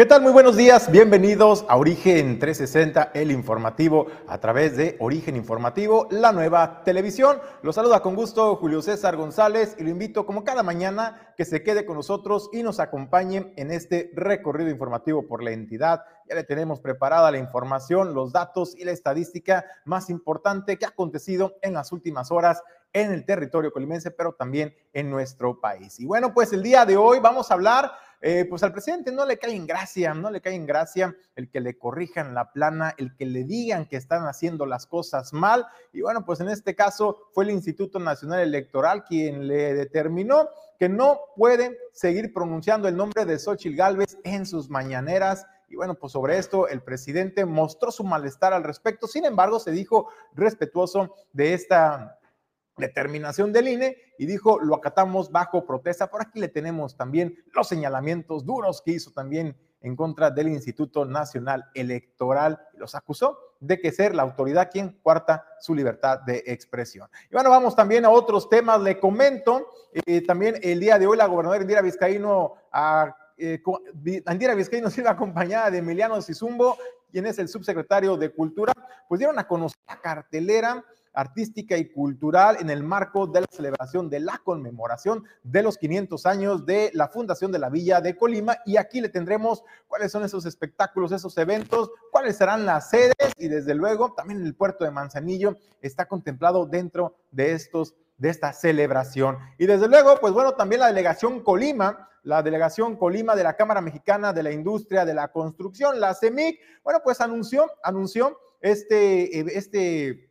¿Qué tal? Muy buenos días. Bienvenidos a Origen 360, el informativo, a través de Origen Informativo, la nueva televisión. Los saluda con gusto Julio César González y lo invito, como cada mañana, que se quede con nosotros y nos acompañe en este recorrido informativo por la entidad. Ya le tenemos preparada la información, los datos y la estadística más importante que ha acontecido en las últimas horas en el territorio colimense, pero también en nuestro país. Y bueno, pues el día de hoy vamos a hablar eh, pues al presidente no le cae en gracia, no le cae en gracia el que le corrijan la plana, el que le digan que están haciendo las cosas mal. Y bueno, pues en este caso fue el Instituto Nacional Electoral quien le determinó que no puede seguir pronunciando el nombre de Xochitl Gálvez en sus mañaneras. Y bueno, pues sobre esto el presidente mostró su malestar al respecto. Sin embargo, se dijo respetuoso de esta determinación del INE y dijo, lo acatamos bajo protesta. Por aquí le tenemos también los señalamientos duros que hizo también en contra del Instituto Nacional Electoral. Los acusó de que ser la autoridad quien cuarta su libertad de expresión. Y bueno, vamos también a otros temas. Le comento, eh, también el día de hoy la gobernadora Indira Vizcaíno, a, eh, Indira Vizcaíno acompañada de Emiliano Sizumbo, quien es el subsecretario de Cultura, pues dieron a conocer la cartelera artística y cultural en el marco de la celebración de la conmemoración de los 500 años de la fundación de la Villa de Colima. Y aquí le tendremos cuáles son esos espectáculos, esos eventos, cuáles serán las sedes y desde luego también el puerto de Manzanillo está contemplado dentro de estos de esta celebración. Y desde luego, pues bueno, también la delegación Colima, la delegación Colima de la Cámara Mexicana de la Industria de la Construcción, la CEMIC, bueno, pues anunció, anunció este, eh, este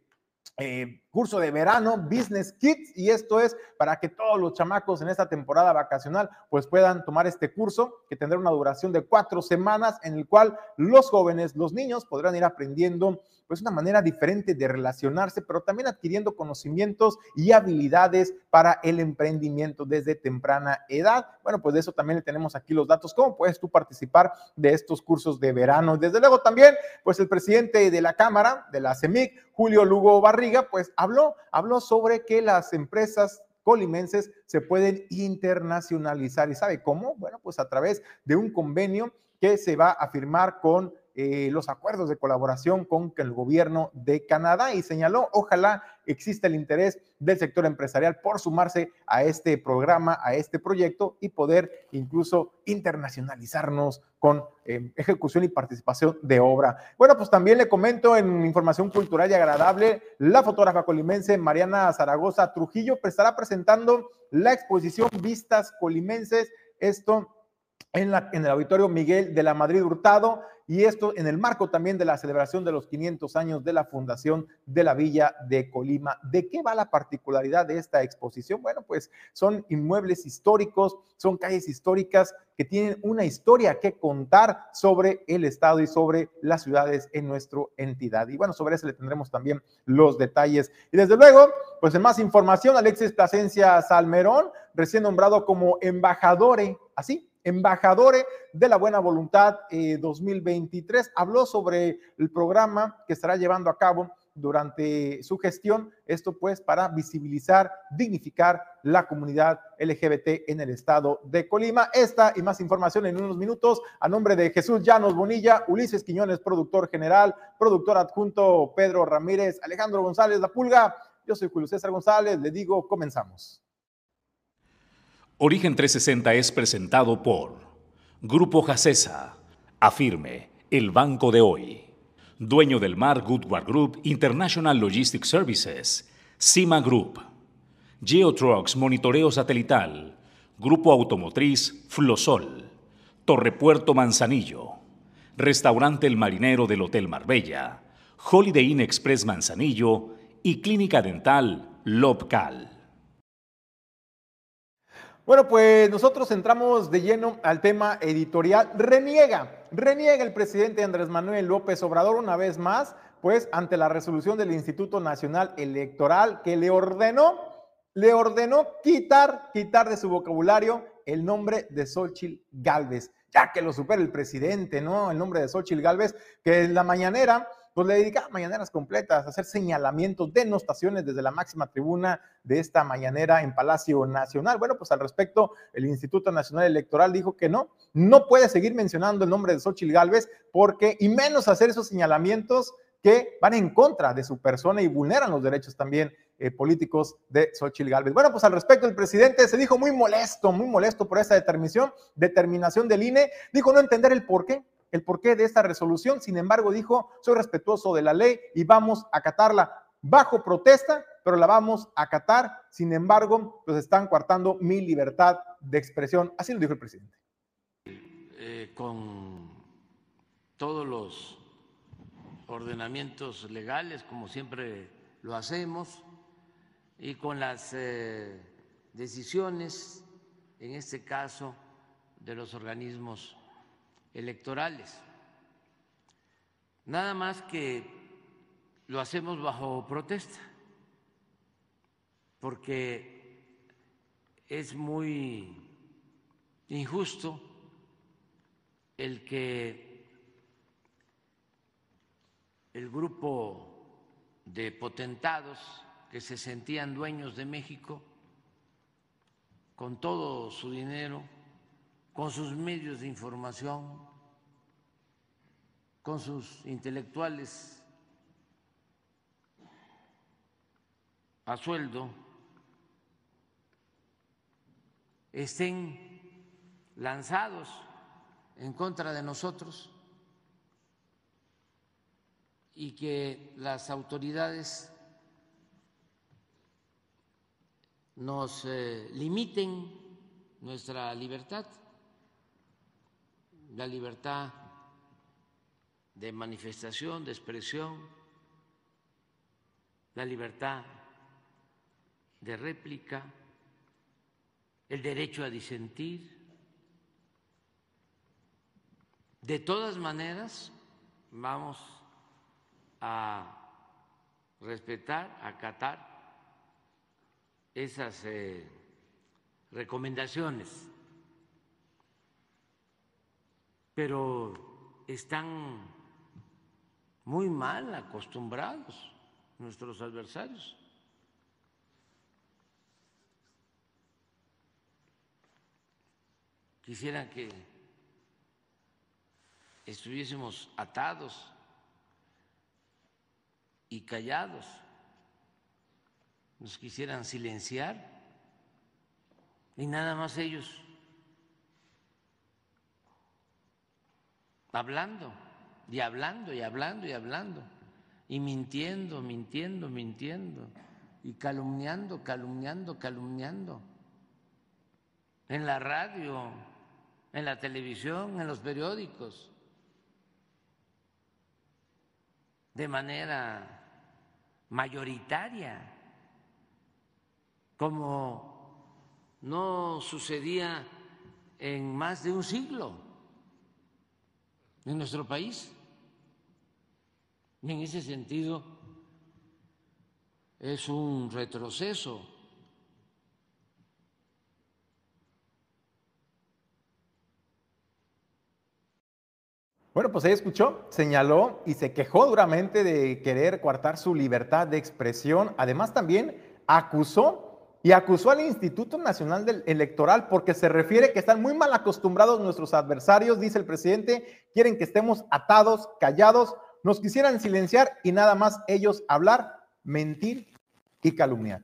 eh, curso de verano, Business Kids, y esto es para que todos los chamacos en esta temporada vacacional pues puedan tomar este curso que tendrá una duración de cuatro semanas en el cual los jóvenes, los niños podrán ir aprendiendo pues una manera diferente de relacionarse, pero también adquiriendo conocimientos y habilidades para el emprendimiento desde temprana edad. Bueno, pues de eso también le tenemos aquí los datos. ¿Cómo puedes tú participar de estos cursos de verano? Desde luego también, pues el presidente de la Cámara, de la CEMIC, Julio Lugo Barriga, pues habló, habló sobre que las empresas colimenses se pueden internacionalizar. ¿Y sabe cómo? Bueno, pues a través de un convenio que se va a firmar con eh, los acuerdos de colaboración con el gobierno de Canadá y señaló, ojalá exista el interés del sector empresarial por sumarse a este programa, a este proyecto y poder incluso internacionalizarnos con eh, ejecución y participación de obra. Bueno, pues también le comento en información cultural y agradable, la fotógrafa colimense Mariana Zaragoza Trujillo estará presentando la exposición Vistas Colimenses, esto en, la, en el auditorio Miguel de la Madrid Hurtado y esto en el marco también de la celebración de los 500 años de la fundación de la Villa de Colima. ¿De qué va la particularidad de esta exposición? Bueno, pues son inmuebles históricos, son calles históricas que tienen una historia que contar sobre el Estado y sobre las ciudades en nuestra entidad. Y bueno, sobre eso le tendremos también los detalles. Y desde luego, pues en más información, Alexis Plasencia Salmerón, recién nombrado como embajador, así, embajadores de la buena voluntad 2023. Eh, Habló sobre el programa que estará llevando a cabo durante su gestión, esto pues para visibilizar, dignificar la comunidad LGBT en el estado de Colima. Esta y más información en unos minutos a nombre de Jesús Llanos Bonilla, Ulises Quiñones, productor general, productor adjunto Pedro Ramírez, Alejandro González La Pulga. Yo soy Julio César González, le digo, comenzamos. Origen 360 es presentado por Grupo Jacesa, Afirme, el banco de hoy. Dueño del mar Goodward Group International Logistics Services, CIMA Group. Geotrucks Monitoreo Satelital, Grupo Automotriz Flosol, Torrepuerto Manzanillo, Restaurante El Marinero del Hotel Marbella, Holiday Inn Express Manzanillo y Clínica Dental Lobcal. Bueno, pues nosotros entramos de lleno al tema editorial. Reniega, reniega el presidente Andrés Manuel López Obrador una vez más, pues ante la resolución del Instituto Nacional Electoral que le ordenó, le ordenó quitar, quitar de su vocabulario el nombre de Xochitl Galvez, ya que lo supera el presidente, ¿no? El nombre de Xochitl Galvez, que en la mañanera pues le dedicaba mañaneras completas, a hacer señalamientos, denostaciones desde la máxima tribuna de esta mañanera en Palacio Nacional. Bueno, pues al respecto, el Instituto Nacional Electoral dijo que no, no puede seguir mencionando el nombre de Xochitl Gálvez porque, y menos hacer esos señalamientos que van en contra de su persona y vulneran los derechos también eh, políticos de Xochitl Gálvez. Bueno, pues al respecto, el presidente se dijo muy molesto, muy molesto por esa determinación, determinación del INE, dijo no entender el por qué, el porqué de esta resolución, sin embargo dijo, soy respetuoso de la ley y vamos a acatarla bajo protesta, pero la vamos a acatar, sin embargo, pues están coartando mi libertad de expresión, así lo dijo el presidente. Eh, con todos los ordenamientos legales, como siempre lo hacemos, y con las eh, decisiones, en este caso, de los organismos electorales. Nada más que lo hacemos bajo protesta, porque es muy injusto el que el grupo de potentados que se sentían dueños de México con todo su dinero, con sus medios de información, con sus intelectuales a sueldo, estén lanzados en contra de nosotros y que las autoridades nos eh, limiten nuestra libertad, la libertad de manifestación, de expresión, la libertad de réplica, el derecho a disentir. De todas maneras, vamos a respetar, a acatar esas eh, recomendaciones, pero están muy mal acostumbrados nuestros adversarios. Quisieran que estuviésemos atados y callados. Nos quisieran silenciar. Y nada más ellos hablando y hablando y hablando y hablando y mintiendo, mintiendo, mintiendo y calumniando, calumniando, calumniando en la radio, en la televisión, en los periódicos, de manera mayoritaria, como no sucedía en más de un siglo en nuestro país. en ese sentido es un retroceso. Bueno, pues ahí escuchó, señaló y se quejó duramente de querer coartar su libertad de expresión. Además, también acusó y acusó al Instituto Nacional Electoral porque se refiere que están muy mal acostumbrados nuestros adversarios, dice el presidente, quieren que estemos atados, callados, nos quisieran silenciar y nada más ellos hablar, mentir y calumniar.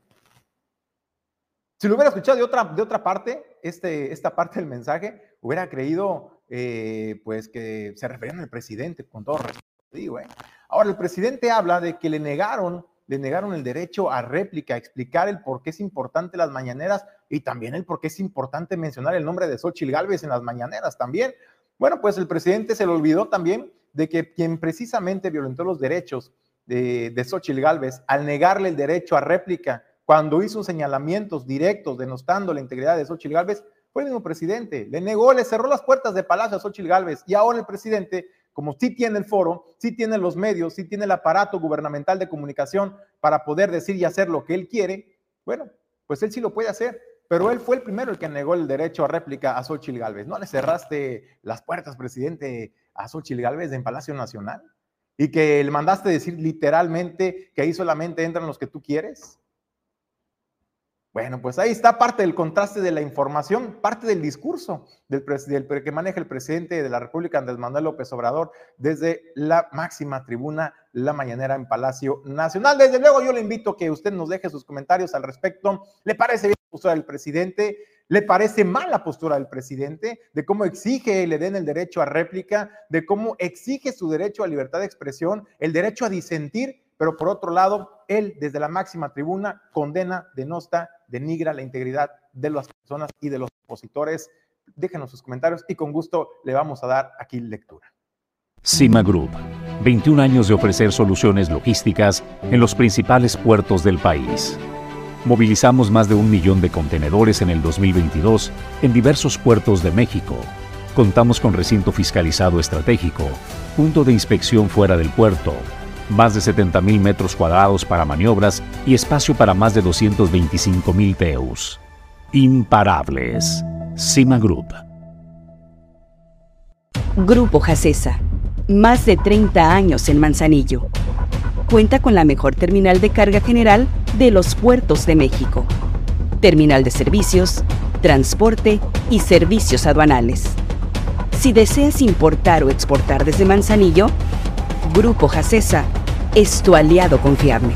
Si lo hubiera escuchado de otra, de otra parte, este, esta parte del mensaje, hubiera creído eh, pues que se referían al presidente, con todo respeto. Digo, ¿eh? Ahora, el presidente habla de que le negaron, le negaron el derecho a réplica, a explicar el por qué es importante las mañaneras y también el por qué es importante mencionar el nombre de Xochitl Gálvez en las mañaneras también. Bueno, pues el presidente se le olvidó también de que quien precisamente violentó los derechos de, de Xochitl Gálvez al negarle el derecho a réplica cuando hizo señalamientos directos denostando la integridad de Xochitl Gálvez fue el mismo presidente. Le negó, le cerró las puertas de Palacio a Xochitl Gálvez. Y ahora el presidente, como sí tiene el foro, sí tiene los medios, sí tiene el aparato gubernamental de comunicación para poder decir y hacer lo que él quiere, bueno, pues él sí lo puede hacer. Pero él fue el primero el que negó el derecho a réplica a Xochitl Gálvez. ¿No le cerraste las puertas, presidente, a Xochitl Gálvez en Palacio Nacional? y que le mandaste decir literalmente que ahí solamente entran los que tú quieres. Bueno, pues ahí está parte del contraste de la información, parte del discurso del, del, que maneja el presidente de la República, Andrés Manuel López Obrador, desde la máxima tribuna, la mañanera en Palacio Nacional. Desde luego, yo le invito a que usted nos deje sus comentarios al respecto. ¿Le parece bien la postura del presidente? ¿Le parece mal la postura del presidente? De cómo exige le den el derecho a réplica, de cómo exige su derecho a libertad de expresión, el derecho a disentir pero por otro lado, él desde la máxima tribuna condena, denosta, denigra la integridad de las personas y de los opositores. Déjenos sus comentarios y con gusto le vamos a dar aquí lectura. Cima Group, 21 años de ofrecer soluciones logísticas en los principales puertos del país. Movilizamos más de un millón de contenedores en el 2022 en diversos puertos de México. Contamos con recinto fiscalizado estratégico, punto de inspección fuera del puerto, más de 70.000 metros cuadrados para maniobras y espacio para más de 225.000 TEUs. Imparables. Cima Group. Grupo Jacesa. Más de 30 años en Manzanillo. Cuenta con la mejor terminal de carga general de los puertos de México. Terminal de servicios, transporte y servicios aduanales. Si deseas importar o exportar desde Manzanillo, Grupo Jacesa es tu aliado confiable.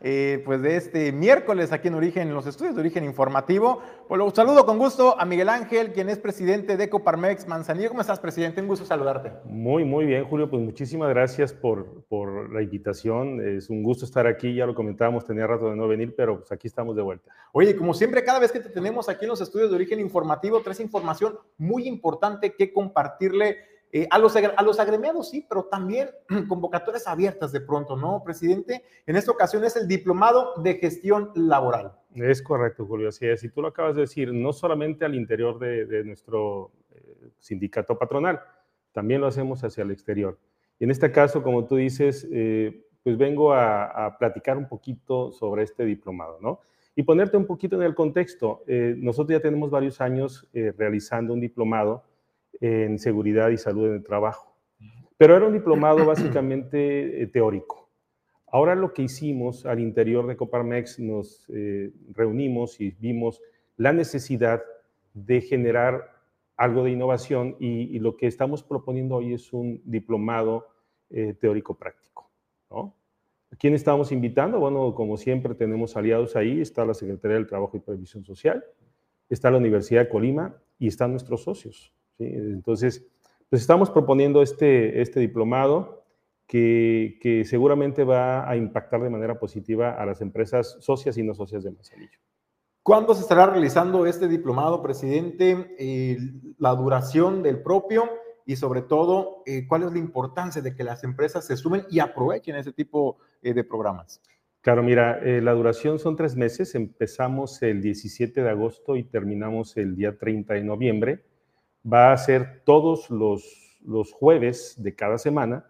eh, pues de este miércoles aquí en Origen, en los estudios de Origen Informativo. Pues lo saludo con gusto a Miguel Ángel, quien es presidente de Coparmex Manzanillo. ¿Cómo estás, presidente? Un gusto saludarte. Muy, muy bien, Julio. Pues muchísimas gracias por, por la invitación. Es un gusto estar aquí. Ya lo comentábamos, tenía rato de no venir, pero pues aquí estamos de vuelta. Oye, como siempre, cada vez que te tenemos aquí en los estudios de Origen Informativo, traes información muy importante que compartirle eh, a, los, a los agremiados sí, pero también convocatorias abiertas de pronto, ¿no, presidente? En esta ocasión es el diplomado de gestión laboral. Es correcto, Julio, así es. Y tú lo acabas de decir, no solamente al interior de, nuestro eh, sindicato patronal, también lo hacemos hacia el exterior. Y en este caso, como tú dices, eh, pues vengo a, a, platicar un poquito sobre este diplomado, ¿no? Y ponerte un poquito en el contexto. nosotros ya tenemos varios años realizando un diplomado en seguridad y salud en el trabajo. Pero era un diplomado básicamente eh, teórico. Ahora lo que hicimos al interior de Coparmex, nos eh, reunimos y vimos la necesidad de generar algo de innovación y, lo que estamos proponiendo hoy es un diplomado eh, teórico-práctico. ¿no? quién estamos invitando? Bueno, como siempre tenemos aliados ahí, está la Secretaría del Trabajo y Previsión Social, está la Universidad de Colima y están nuestros socios. Entonces, pues estamos proponiendo este, este diplomado que, que, seguramente va a impactar de manera positiva a las empresas socias y no socias de Manzanillo. ¿Cuándo se estará realizando este diplomado, presidente? Eh, la duración del propio y sobre todo, eh, ¿cuál es la importancia de que las empresas se sumen y aprovechen ese tipo eh, de programas? Claro, mira, la duración son tres meses. Empezamos el 17 de agosto y terminamos el día 30 de noviembre va a ser todos los, los jueves de cada semana,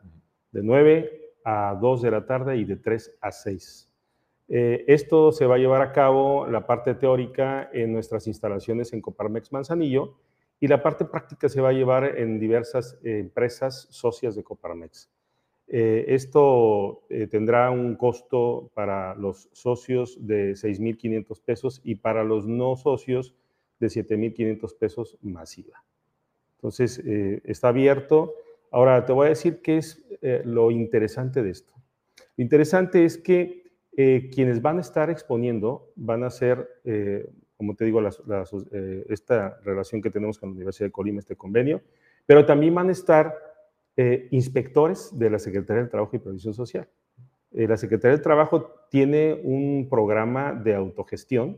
de 9 a 2 de la tarde y de 3 a 6. Eh, esto se va a llevar a cabo, la parte teórica, en nuestras instalaciones en Coparmex Manzanillo y la parte práctica se va a llevar en diversas eh, empresas socias de Coparmex. Eh, esto tendrá un costo para los socios de 6.500 pesos y para los no socios de 7.500 pesos masiva. Entonces, eh, está abierto. Ahora, te voy a decir qué es eh, lo interesante de esto. Lo interesante es que eh, quienes van a estar exponiendo van a ser, como te digo, esta relación que tenemos con la Universidad de Colima, este convenio, pero también van a estar inspectores de la Secretaría del Trabajo y Previsión Social. la Secretaría del Trabajo tiene un programa de autogestión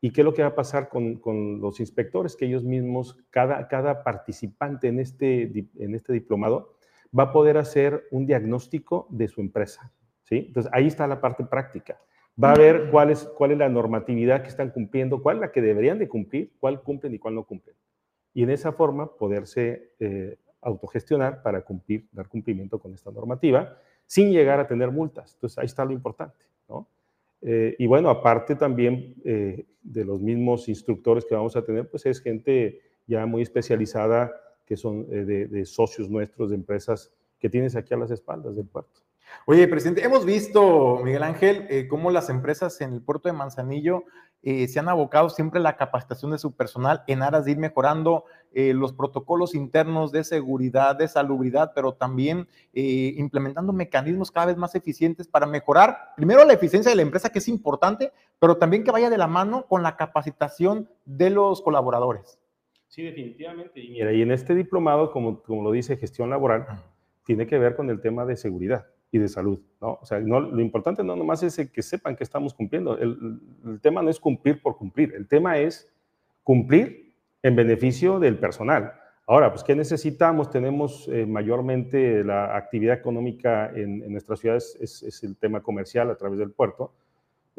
¿Y qué es lo que va a pasar con, los inspectores? Que ellos mismos, cada, cada participante en este, en este diplomado, va a poder hacer un diagnóstico de su empresa. ¿sí? Entonces, ahí está la parte práctica. Va a ver cuál es, cuál es la normatividad que están cumpliendo, cuál es la que deberían de cumplir, cuál cumplen y cuál no cumplen. Y en esa forma poderse eh, autogestionar para cumplir, dar cumplimiento con esta normativa sin llegar a tener multas. Entonces, ahí está lo importante. ¿no? Eh, y bueno, aparte también eh, de los mismos instructores que vamos a tener, pues es gente ya muy especializada que son eh, de, socios nuestros, de empresas que tienes aquí a las espaldas del puerto. Oye, presidente, hemos visto, Miguel Ángel, cómo las empresas en el puerto de Manzanillo eh, se han abocado siempre a la capacitación de su personal en aras de ir mejorando eh, los protocolos internos de seguridad, de salubridad, pero también eh, implementando mecanismos cada vez más eficientes para mejorar, primero, la eficiencia de la empresa, que es importante, pero también que vaya de la mano con la capacitación de los colaboradores. Sí, definitivamente. Y mira, y en este diplomado, como, como lo dice gestión laboral, tiene que ver con el tema de seguridad y de salud. ¿no? O sea, no, lo importante no nomás es que sepan que estamos cumpliendo. El, tema no es cumplir por cumplir. El tema es cumplir en beneficio del personal. Ahora, pues, ¿qué necesitamos? Tenemos eh, mayormente la actividad económica en, nuestras ciudades, es, es, el tema comercial a través del puerto.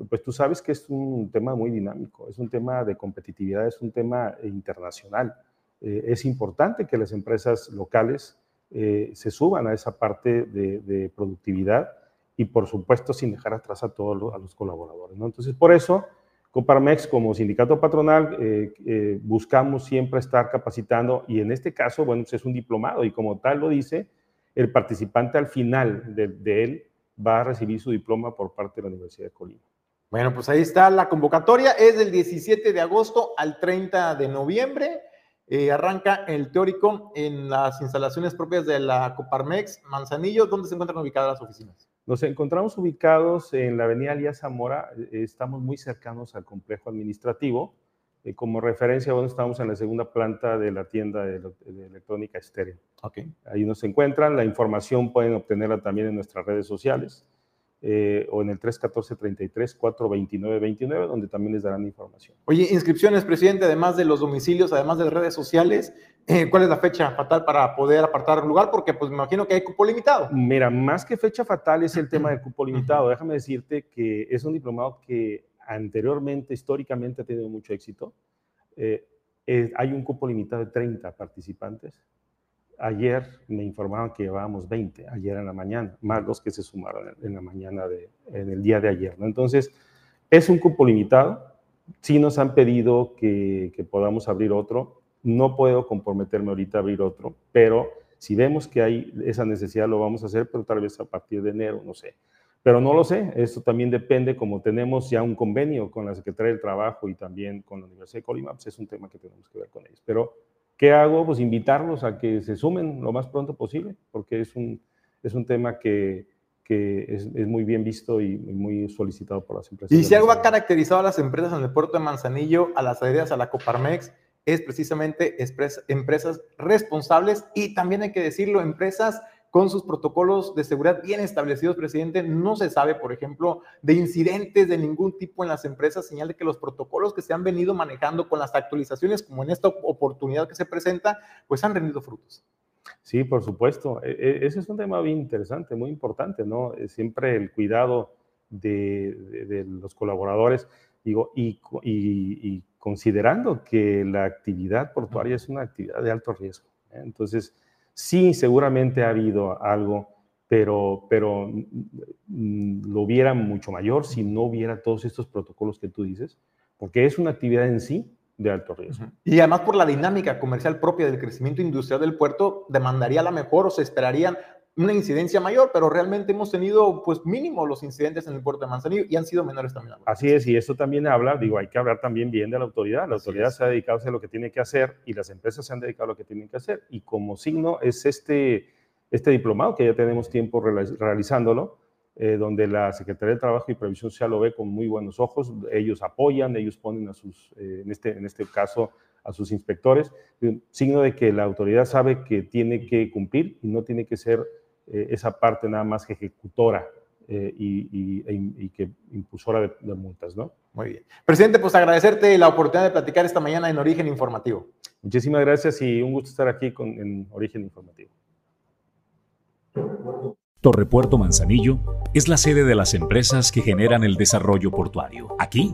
Pues tú sabes que es un tema muy dinámico, es un tema de competitividad, es un tema internacional. Eh, es importante que las empresas locales eh, se suban a esa parte de, productividad y por supuesto sin dejar atrás a todos los, colaboradores. ¿no? Entonces, por eso, Coparmex como sindicato patronal eh, eh, buscamos siempre estar capacitando y en este caso, bueno, pues es un diplomado y como tal lo dice, el participante al final de, de él va a recibir su diploma por parte de la Universidad de Colima. Bueno, pues ahí está la convocatoria, es del 17 de agosto al 30 de noviembre. Eh, arranca el teórico en las instalaciones propias de la Coparmex Manzanillo. ¿Dónde se encuentran ubicadas las oficinas? Nos encontramos ubicados en la avenida Elías Zamora. Eh, estamos muy cercanos al complejo administrativo. Eh, como referencia, bueno, estamos en la segunda planta de la tienda de, electrónica estéreo. Okay. Ahí nos encuentran. La información pueden obtenerla también en nuestras redes sociales. Eh, o en el 314-33-429-29, donde también les darán información. Oye, inscripciones, presidente, además de los domicilios, además de redes sociales, eh, ¿cuál es la fecha fatal para poder apartar lugar? Porque pues me imagino que hay cupo limitado. Mira, más que fecha fatal es el tema del cupo limitado. Déjame decirte que es un diplomado que anteriormente, históricamente, ha tenido mucho éxito. Eh, hay un cupo limitado de 30 participantes Ayer me informaban que llevábamos 20, ayer en la mañana, más los que se sumaron en la mañana, de, en el día de ayer. ¿no? Entonces, es un cupo limitado. Sí nos han pedido que, podamos abrir otro. No puedo comprometerme ahorita a abrir otro, pero si vemos que hay esa necesidad, lo vamos a hacer, pero tal vez a partir de enero, no sé. Pero no lo sé, esto también depende, como tenemos ya un convenio con la Secretaría del Trabajo y también con la Universidad de Colima, pues es un tema que tenemos que ver con ellos. Pero ¿Qué hago? Pues invitarlos a que se sumen lo más pronto posible, porque es un, es un tema que, que es, es, muy bien visto y muy solicitado por las empresas. Y si algo ha caracterizado a las empresas en el puerto de Manzanillo, a las adheridas a la Coparmex, es precisamente empresas responsables y también hay que decirlo, empresas con sus protocolos de seguridad bien establecidos, presidente. No se sabe, por ejemplo, de incidentes de ningún tipo en las empresas, señal de que los protocolos que se han venido manejando con las actualizaciones, como en esta oportunidad que se presenta, pues han rendido frutos. Sí, por supuesto. E, e, ese es un tema bien interesante, muy importante, ¿no? Siempre el cuidado de, los colaboradores, digo, y, y, considerando que la actividad portuaria es una actividad de alto riesgo. ¿eh? Entonces, Sí, seguramente ha habido algo, pero, pero mm, lo hubiera mucho mayor si no hubiera todos estos protocolos que tú dices, porque es una actividad en sí de alto riesgo. Y además por la dinámica comercial propia del crecimiento industrial del puerto, demandaría la mejor o se esperarían una incidencia mayor, pero realmente hemos tenido pues mínimo los incidentes en el puerto de Manzanillo y han sido menores también. Así es, y esto también habla, digo, hay que hablar también bien de la autoridad. La autoridad se ha dedicado a lo que tiene que hacer y las empresas se han dedicado a lo que tienen que hacer. Y como signo es este, este diplomado, que ya tenemos tiempo realizándolo, eh, donde la Secretaría de Trabajo y Previsión Social lo ve con muy buenos ojos. Ellos apoyan, ellos ponen a sus, eh, en, este, en este caso, a sus inspectores, signo de que la autoridad sabe que tiene que cumplir y no tiene que ser eh, esa parte nada más que ejecutora eh, y, e y, que impulsora de, multas, ¿no? Muy bien. Presidente, pues agradecerte la oportunidad de platicar esta mañana en Origen Informativo. Muchísimas gracias y un gusto estar aquí con, en Origen Informativo. Torrepuerto Manzanillo es la sede de las empresas que generan el desarrollo portuario. Aquí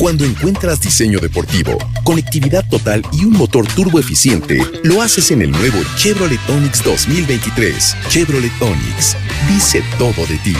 Cuando encuentras diseño deportivo, conectividad total y un motor turbo eficiente, lo haces en el nuevo Chevrolet Onix 2023. Chevrolet Onix. Dice todo de ti.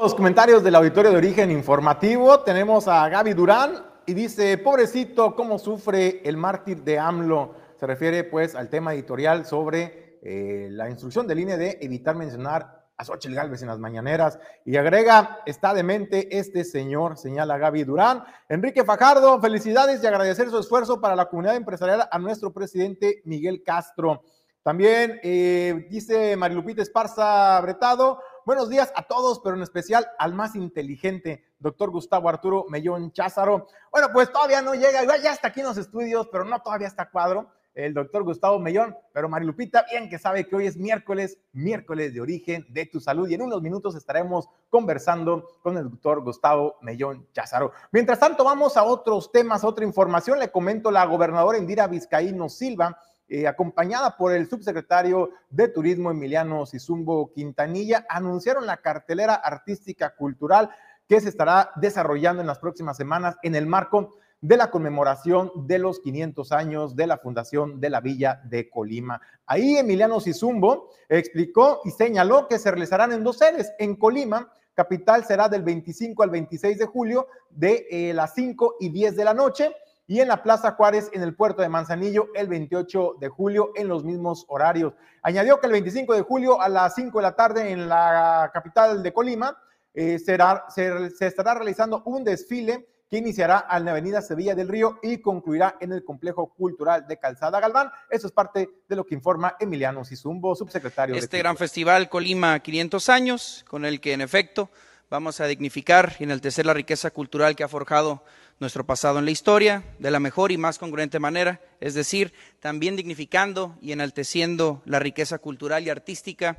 Los comentarios del auditorio de origen informativo. Tenemos a Gaby Durán y dice, pobrecito, cómo sufre el mártir de AMLO. Se refiere pues al tema editorial sobre eh, la instrucción de línea de evitar mencionar a Xochitl Galvez en las mañaneras y agrega, está demente este señor, señala Gaby Durán. Enrique Fajardo, felicidades y agradecer su esfuerzo para la comunidad empresarial a nuestro presidente Miguel Castro. También eh, dice Marilupita Esparza Bretado, buenos días a todos, pero en especial al más inteligente, doctor Gustavo Arturo Mellón Cházaro. Bueno, pues todavía no llega, ya está aquí en los estudios, pero no todavía está cuadro el doctor Gustavo Mellón, pero Marilupita, bien que sabe que hoy es miércoles, miércoles de origen de tu salud, y en unos minutos estaremos conversando con el doctor Gustavo Mellón Cházaro. Mientras tanto, vamos a otros temas, otra información. Le comento la gobernadora Indira Vizcaíno Silva. Eh, acompañada por el subsecretario de Turismo Emiliano Sizumbo Quintanilla, anunciaron la cartelera artística cultural que se estará desarrollando en las próximas semanas en el marco de la conmemoración de los 500 años de la fundación de la Villa de Colima. Ahí Emiliano Sizumbo explicó y señaló que se realizarán en dos sedes. En Colima, capital será del 25 al 26 de julio de eh, las 5 y 10 de la noche y en la Plaza Juárez en el puerto de Manzanillo el 28 de julio en los mismos horarios. Añadió que el 25 de julio a las 5 de la tarde en la capital de Colima eh, será, se estará realizando un desfile que iniciará en la Avenida Sevilla del Río y concluirá en el Complejo Cultural de Calzada Galván. Eso es parte de lo que informa Emiliano Sizumbo, subsecretario. Este gran festival Colima 500 años, con el que en efecto vamos a dignificar y enaltecer la riqueza cultural que ha forjado nuestro pasado en la historia de la mejor y más congruente manera, es decir, también dignificando y enalteciendo la riqueza cultural y artística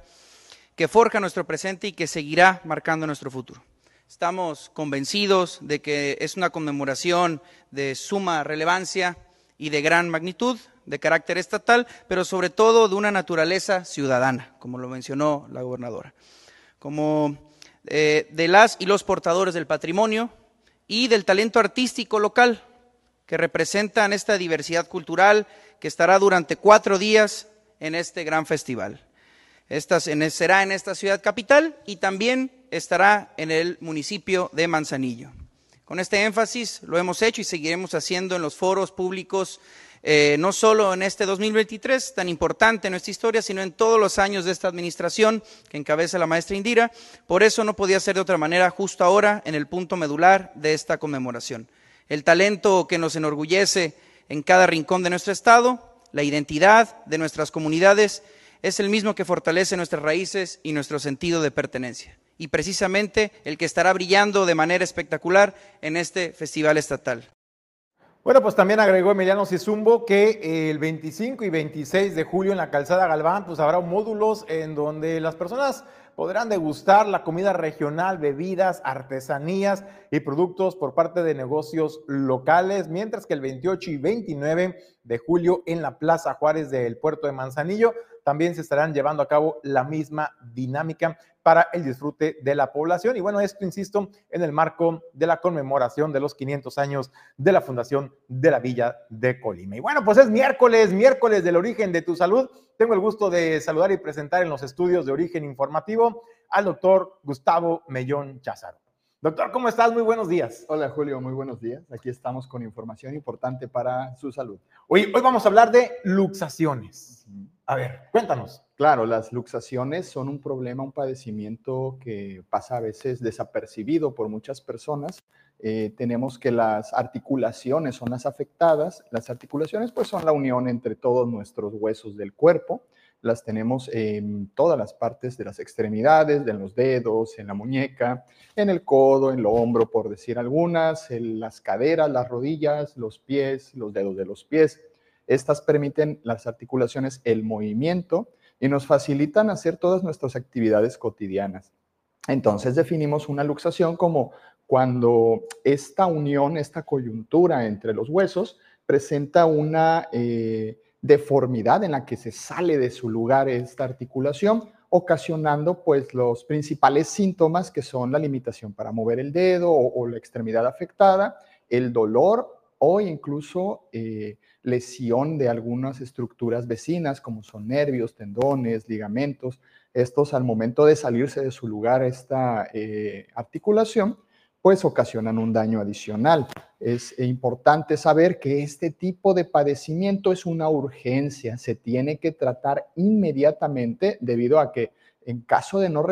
que forja nuestro presente y que seguirá marcando nuestro futuro. Estamos convencidos de que es una conmemoración de suma relevancia y de gran magnitud, de carácter estatal, pero sobre todo de una naturaleza ciudadana, como lo mencionó la gobernadora, como eh, de las y los portadores del patrimonio y del talento artístico local, que representan esta diversidad cultural que estará durante cuatro días en este gran festival. Esta, será en esta ciudad capital y también estará en el municipio de Manzanillo. Con este énfasis lo hemos hecho y seguiremos haciendo en los foros públicos, eh, no solo en este 2023, tan importante en nuestra historia, sino en todos los años de esta administración que encabeza la maestra Indira. Por eso no podía ser de otra manera justo ahora en el punto medular de esta conmemoración. El talento que nos enorgullece en cada rincón de nuestro Estado, la identidad de nuestras comunidades, es el mismo que fortalece nuestras raíces y nuestro sentido de pertenencia y precisamente el que estará brillando de manera espectacular en este festival estatal. Bueno, pues también agregó Emiliano Cizumbo que el 25 y 26 de julio en la calzada Galván, pues habrá módulos en donde las personas podrán degustar la comida regional, bebidas, artesanías y productos por parte de negocios locales, mientras que el 28 y 29 de julio en la Plaza Juárez del puerto de Manzanillo también se estarán llevando a cabo la misma dinámica para el disfrute de la población. Y bueno, esto, insisto, en el marco de la conmemoración de los 500 años de la fundación de la Villa de Colima. Y bueno, pues es miércoles, miércoles del origen de tu salud. Tengo el gusto de saludar y presentar en los estudios de origen informativo al doctor Gustavo Mellón Cházaro. Doctor, ¿cómo estás? Muy buenos días. Hola Julio, muy buenos días. Aquí estamos con información importante para su salud. Hoy, hoy vamos a hablar de luxaciones. A ver, cuéntanos. Claro, las luxaciones son un problema, un padecimiento que pasa a veces desapercibido por muchas personas. Eh, tenemos que las articulaciones son las afectadas. Las articulaciones pues son la unión entre todos nuestros huesos del cuerpo. Las tenemos en todas las partes de las extremidades, de los dedos, en la muñeca, en el codo, en el hombro, por decir algunas, en las caderas, las rodillas, los pies, los dedos de los pies. Estas permiten las articulaciones el movimiento y nos facilitan hacer todas nuestras actividades cotidianas. Entonces definimos una luxación como cuando esta unión, esta coyuntura entre los huesos presenta una eh, deformidad en la que se sale de su lugar esta articulación, ocasionando pues los principales síntomas que son la limitación para mover el dedo o, la extremidad afectada, el dolor o incluso eh, lesión de algunas estructuras vecinas, como son nervios, tendones, ligamentos. Estos al momento de salirse de su lugar esta eh, articulación, pues ocasionan un daño adicional. Es importante saber que este tipo de padecimiento es una urgencia, se tiene que tratar inmediatamente debido a que en caso de no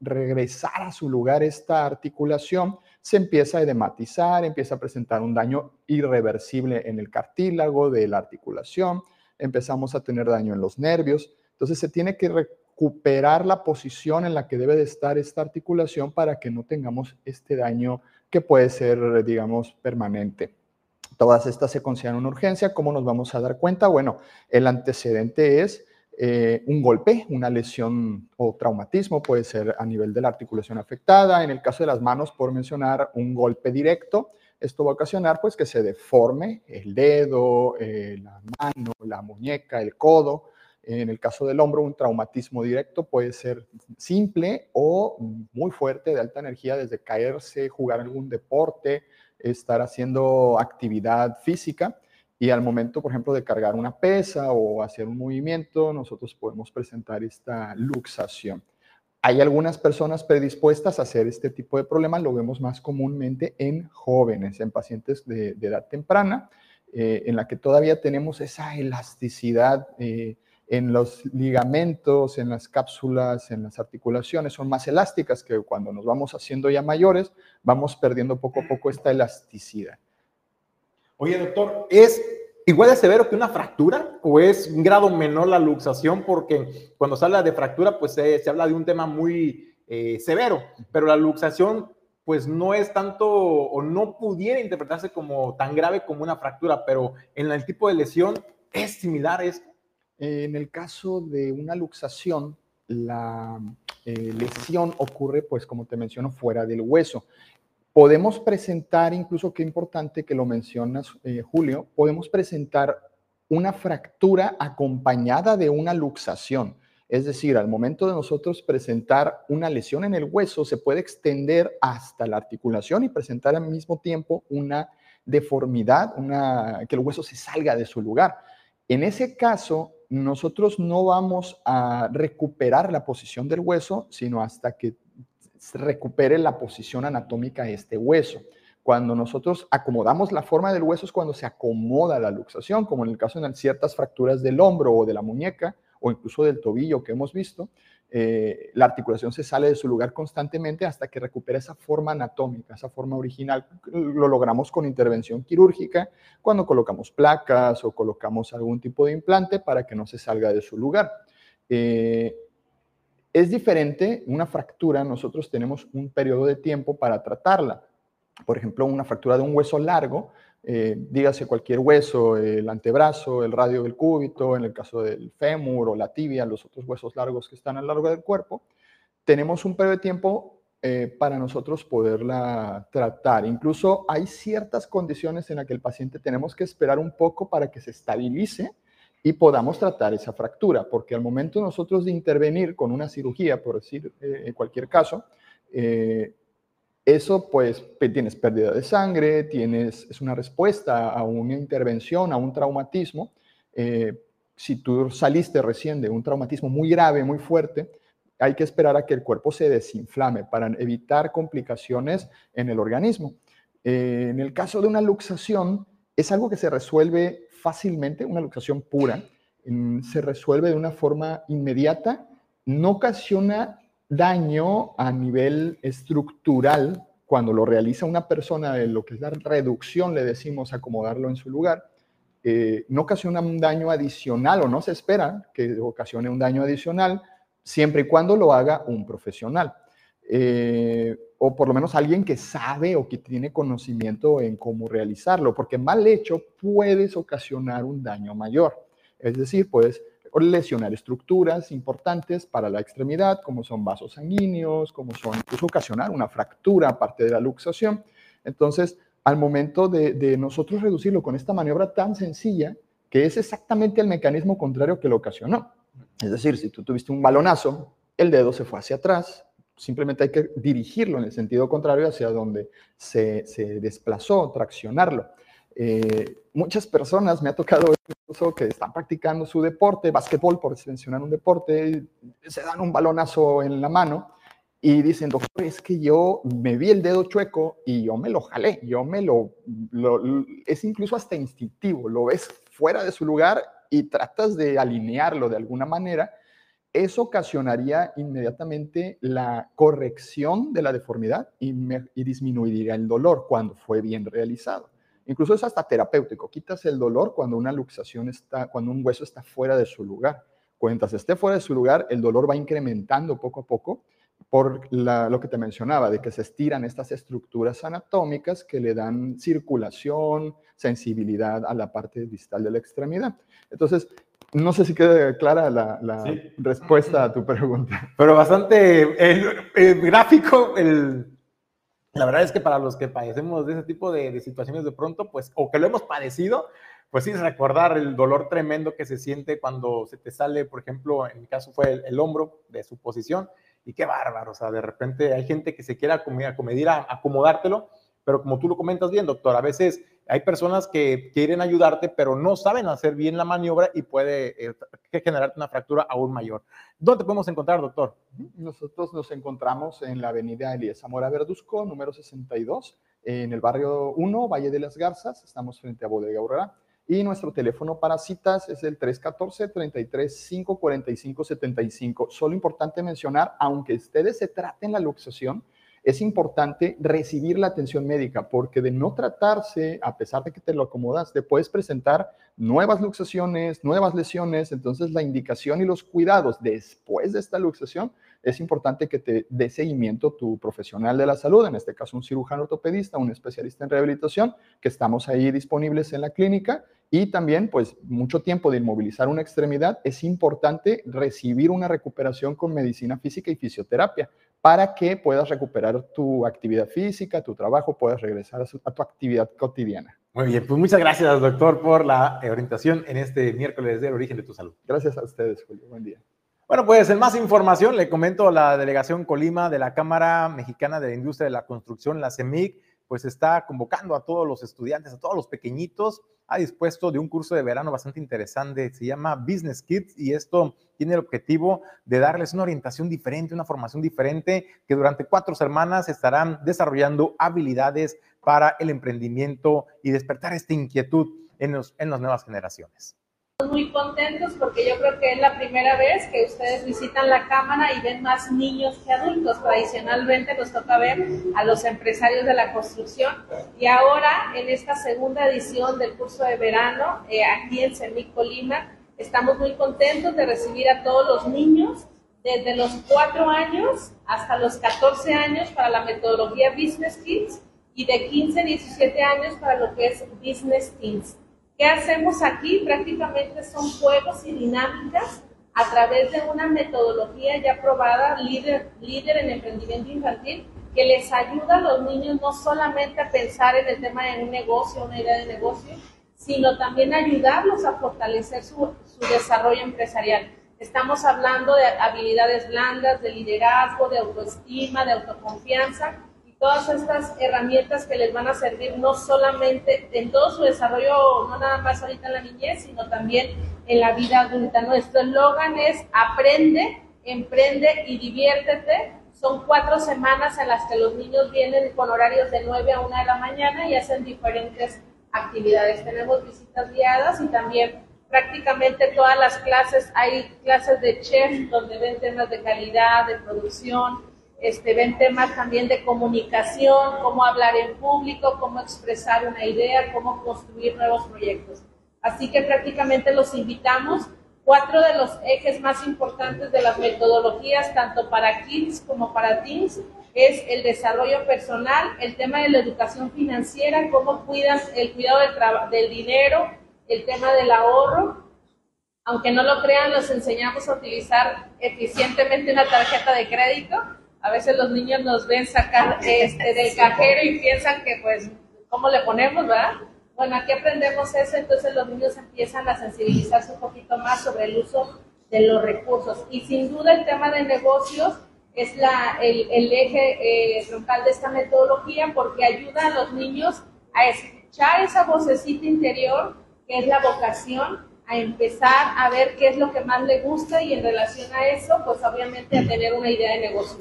regresar a su lugar esta articulación, se empieza a edematizar, empieza a presentar un daño irreversible en el cartílago de la articulación, empezamos a tener daño en los nervios. Entonces se tiene que recuperar la posición en la que debe de estar esta articulación para que no tengamos este daño que puede ser, digamos, permanente. Todas estas se consideran una urgencia. ¿Cómo nos vamos a dar cuenta? Bueno, el antecedente es eh, un golpe, una lesión o traumatismo, puede ser a nivel de la articulación afectada. En el caso de las manos, por mencionar un golpe directo, esto va a ocasionar pues que se deforme el dedo, eh, la mano, la muñeca, el codo. En el caso del hombro, un traumatismo directo puede ser simple o muy fuerte, de alta energía, desde caerse, jugar algún deporte, estar haciendo actividad física y al momento, por ejemplo, de cargar una pesa o hacer un movimiento, nosotros podemos presentar esta luxación. Hay algunas personas predispuestas a hacer este tipo de problemas, lo vemos más comúnmente en jóvenes, en pacientes de, edad temprana, eh, en la que todavía tenemos esa elasticidad eh, en los ligamentos, en las cápsulas, en las articulaciones, son más elásticas que cuando nos vamos haciendo ya mayores, vamos perdiendo poco a poco esta elasticidad. Oye, doctor, ¿es igual de severo que una fractura o es un grado menor la luxación? Porque cuando se habla de fractura, pues se, habla de un tema muy eh, severo, pero la luxación pues no es tanto o no pudiera interpretarse como tan grave como una fractura, pero en el tipo de lesión es similar a. En el caso de una luxación, la eh, lesión ocurre, pues como te menciono, fuera del hueso Podemos presentar, incluso qué importante que lo mencionas, eh, Julio, podemos presentar una fractura acompañada de una luxación. Es decir, al momento de nosotros presentar una lesión en el hueso, se puede extender hasta la articulación y presentar al mismo tiempo una deformidad, una, que el hueso se salga de su lugar. En ese caso, nosotros no vamos a recuperar la posición del hueso, sino hasta que recupere la posición anatómica de este hueso. Cuando nosotros acomodamos la forma del hueso es cuando se acomoda la luxación, como en el caso de ciertas fracturas del hombro o de la muñeca o incluso del tobillo que hemos visto, eh, la articulación se sale de su lugar constantemente hasta que recupera esa forma anatómica, esa forma original. Lo logramos con intervención quirúrgica cuando colocamos placas o colocamos algún tipo de implante para que no se salga de su lugar. Eh, es diferente, una fractura, nosotros tenemos un periodo de tiempo para tratarla. Por ejemplo, una fractura de un hueso largo, eh, dígase cualquier hueso, el antebrazo, el radio del cúbito, en el caso del fémur o la tibia, los otros huesos largos que están a lo largo del cuerpo, tenemos un periodo de tiempo eh, para nosotros poderla tratar. Incluso hay ciertas condiciones en las que el paciente tenemos que esperar un poco para que se estabilice y podamos tratar esa fractura, porque al momento nosotros de intervenir con una cirugía, por decir eh, en cualquier caso, eh, eso pues tienes pérdida de sangre, tienes, es una respuesta a una intervención, a un traumatismo. Eh, si tú saliste recién de un traumatismo muy grave, muy fuerte, hay que esperar a que el cuerpo se desinflame para evitar complicaciones en el organismo. en el caso de una luxación, es algo que se resuelve fácilmente, una luxación pura, se resuelve de una forma inmediata, no ocasiona daño a nivel estructural cuando lo realiza una persona de lo que es la reducción, le decimos acomodarlo en su lugar, eh, no ocasiona un daño adicional o no se espera que ocasione un daño adicional siempre y cuando lo haga un profesional. Eh, o por lo menos alguien que sabe o que tiene conocimiento en cómo realizarlo, porque mal hecho puedes ocasionar un daño mayor. Es decir, puedes lesionar estructuras importantes para la extremidad, como son vasos sanguíneos, como son incluso ocasionar una fractura aparte de la luxación. Entonces, al momento de, de nosotros reducirlo con esta maniobra tan sencilla, que es exactamente el mecanismo contrario que lo ocasionó. Es decir, si tú tuviste un balonazo, el dedo se fue hacia atrás, simplemente hay que dirigirlo en el sentido contrario hacia donde se, desplazó, traccionarlo. Eh, muchas personas me ha tocado incluso que están practicando su deporte, básquetbol, por mencionar un deporte, se dan un balonazo en la mano y dicen, doctor, es que yo me vi el dedo chueco y yo me lo jalé, yo me lo, lo es incluso hasta instintivo, lo ves fuera de su lugar y tratas de alinearlo de alguna manera eso ocasionaría inmediatamente la corrección de la deformidad y, disminuiría el dolor cuando fue bien realizado. Incluso es hasta terapéutico. Quitas el dolor cuando una luxación está, cuando un hueso está fuera de su lugar. Cuentas esté fuera de su lugar, el dolor va incrementando poco a poco por lo que te mencionaba, de que se estiran estas estructuras anatómicas que le dan circulación, sensibilidad a la parte distal de la extremidad. Entonces, no sé si queda clara la, respuesta a tu pregunta. Pero bastante gráfico. El, la verdad es que para los que padecemos de ese tipo de, situaciones de pronto, pues, o que lo hemos padecido, pues sí es recordar el dolor tremendo que se siente cuando se te sale, por ejemplo, en mi caso fue el, hombro de su posición, y qué bárbaro, o sea, de repente hay gente que se quiere acomedir a acomodártelo, pero como tú lo comentas bien, doctor, a veces hay personas que quieren ayudarte, pero no saben hacer bien la maniobra y puede eh, generarte una fractura aún mayor. ¿Dónde podemos encontrar, doctor? Nosotros nos encontramos en la avenida Elías Zamora Verduzco, número 62, en el barrio 1, Valle de las Garzas. Estamos frente a Bodega Aurora. Y nuestro teléfono para citas es el 314-33-545-75. Solo importante mencionar, aunque ustedes se traten la luxación, es importante recibir la atención médica porque de no tratarse, a pesar de que te lo acomodas, te puedes presentar nuevas luxaciones, nuevas lesiones. Entonces la indicación y los cuidados después de esta luxación es importante que te dé seguimiento tu profesional de la salud, en este caso un cirujano ortopedista, un especialista en rehabilitación, que estamos ahí disponibles en la clínica. Y también, pues, mucho tiempo de inmovilizar una extremidad, es importante recibir una recuperación con medicina física y fisioterapia para que puedas recuperar tu actividad física, tu trabajo, puedas regresar a, a tu actividad cotidiana. Muy bien, pues muchas gracias, doctor, por la orientación en este miércoles del origen de tu salud. Gracias a ustedes, Julio. Buen día. Bueno, pues en más información le comento la delegación Colima de la Cámara Mexicana de la Industria de la Construcción, la CEMIC, pues está convocando a todos los estudiantes, a todos los pequeñitos, ha dispuesto de un curso de verano bastante interesante, se llama Business Kids y esto tiene el objetivo de darles una orientación diferente, una formación diferente, que durante cuatro semanas estarán desarrollando habilidades para el emprendimiento y despertar esta inquietud en, los, en las nuevas generaciones muy contentos porque yo creo que es la primera vez que ustedes visitan la Cámara y ven más niños que adultos. Tradicionalmente nos toca ver a los empresarios de la construcción y ahora en esta segunda edición del curso de verano eh, aquí en CEMIC Colima estamos muy contentos de recibir a todos los niños desde los 4 años hasta los 14 años para la metodología Business Kids y de 15 a 17 años para lo que es Business Teams. ¿Qué hacemos aquí? Prácticamente son juegos y dinámicas a través de una metodología ya probada, líder, líder en emprendimiento infantil, que les ayuda a los niños no solamente a pensar en el tema de un negocio, una idea de negocio, sino también ayudarlos a fortalecer su, su desarrollo empresarial. Estamos hablando de habilidades blandas, de liderazgo, de autoestima, de autoconfianza, todas estas herramientas que les van a servir no solamente en todo su desarrollo, no nada más ahorita en la niñez, sino también en la vida adulta. Nuestro eslogan es aprende, emprende y diviértete. Son cuatro semanas en las que los niños vienen con horarios de 9 a 1 de la mañana y hacen diferentes actividades. Tenemos visitas guiadas y también prácticamente todas las clases, hay clases de chef donde ven temas de calidad, de producción, este, ven temas también de comunicación, cómo hablar en público, cómo expresar una idea, cómo construir nuevos proyectos. Así que prácticamente los invitamos. Cuatro de los ejes más importantes de las metodologías, tanto para kids como para teens, es el desarrollo personal, el tema de la educación financiera, cómo cuidan el cuidado del, del dinero, el tema del ahorro. Aunque no lo crean, los enseñamos a utilizar eficientemente una tarjeta de crédito a veces los niños nos ven sacar este, del cajero y piensan que pues, ¿cómo le ponemos, verdad? Bueno, aquí aprendemos eso, entonces los niños empiezan a sensibilizarse un poquito más sobre el uso de los recursos. Y sin duda el tema de negocios es la, el, el eje eh, troncal de esta metodología porque ayuda a los niños a escuchar esa vocecita interior que es la vocación, a empezar a ver qué es lo que más le gusta y en relación a eso, pues obviamente a tener una idea de negocio.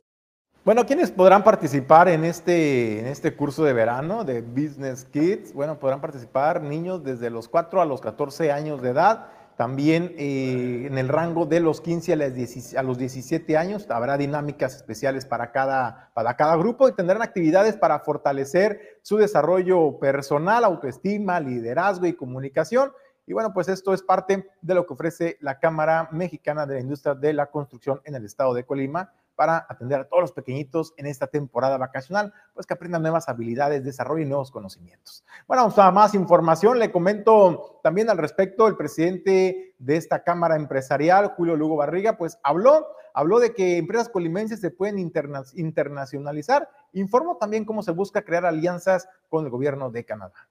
Bueno, ¿quiénes podrán participar en este, en este curso de verano de Business Kids? Bueno, podrán participar niños desde los 4 a los 14 años de edad, también eh, en el rango de los 15 a, los 17 años. Habrá dinámicas especiales para cada, para cada grupo y tendrán actividades para fortalecer su desarrollo personal, autoestima, liderazgo y comunicación. Y bueno, pues esto es parte de lo que ofrece la Cámara Mexicana de la Industria de la Construcción en el estado de Colima para atender a todos los pequeñitos en esta temporada vacacional, pues que aprendan nuevas habilidades, desarrollen nuevos conocimientos. Bueno, vamos a más información. Le comento también al respecto, el presidente de esta Cámara Empresarial, Julio Lugo Barriga, pues habló, habló de que empresas colimenses se pueden internacionalizar. Informó también cómo se busca crear alianzas con el gobierno de Canadá.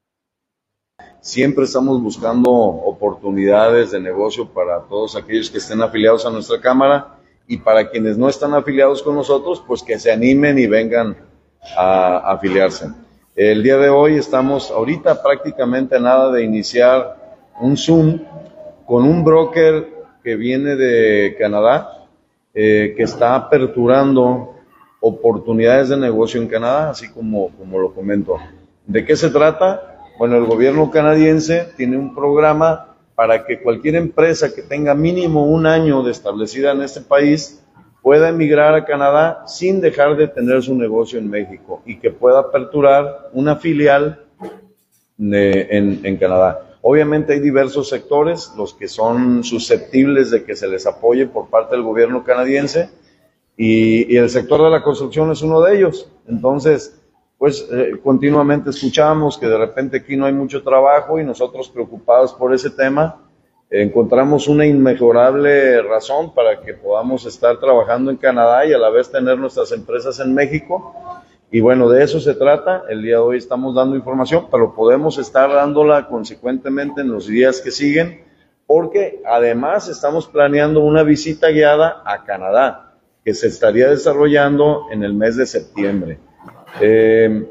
Siempre estamos buscando oportunidades de negocio para todos aquellos que estén afiliados a nuestra Cámara y para quienes no están afiliados con nosotros, pues que se animen y vengan a afiliarse. El día de hoy estamos ahorita prácticamente nada de iniciar un Zoom con un broker que viene de Canadá, eh, que está aperturando oportunidades de negocio en Canadá, así como, como lo comento. ¿De qué se trata? Bueno, el gobierno canadiense tiene un programa para que cualquier empresa que tenga mínimo un año de establecida en este país pueda emigrar a Canadá sin dejar de tener su negocio en México y que pueda aperturar una filial en, en Canadá. Obviamente hay diversos sectores, los que son susceptibles de que se les apoye por parte del gobierno canadiense, y, el sector de la construcción es uno de ellos. Entonces, pues eh, continuamente escuchamos que de repente aquí no hay mucho trabajo y nosotros preocupados por ese tema, encontramos una inmejorable razón para que podamos estar trabajando en Canadá y a la vez tener nuestras empresas en México. Y bueno, de eso se trata. El día de hoy estamos dando información, pero podemos estar dándola consecuentemente en los días que siguen, porque además estamos planeando una visita guiada a Canadá, que se estaría desarrollando en el mes de septiembre. Eh,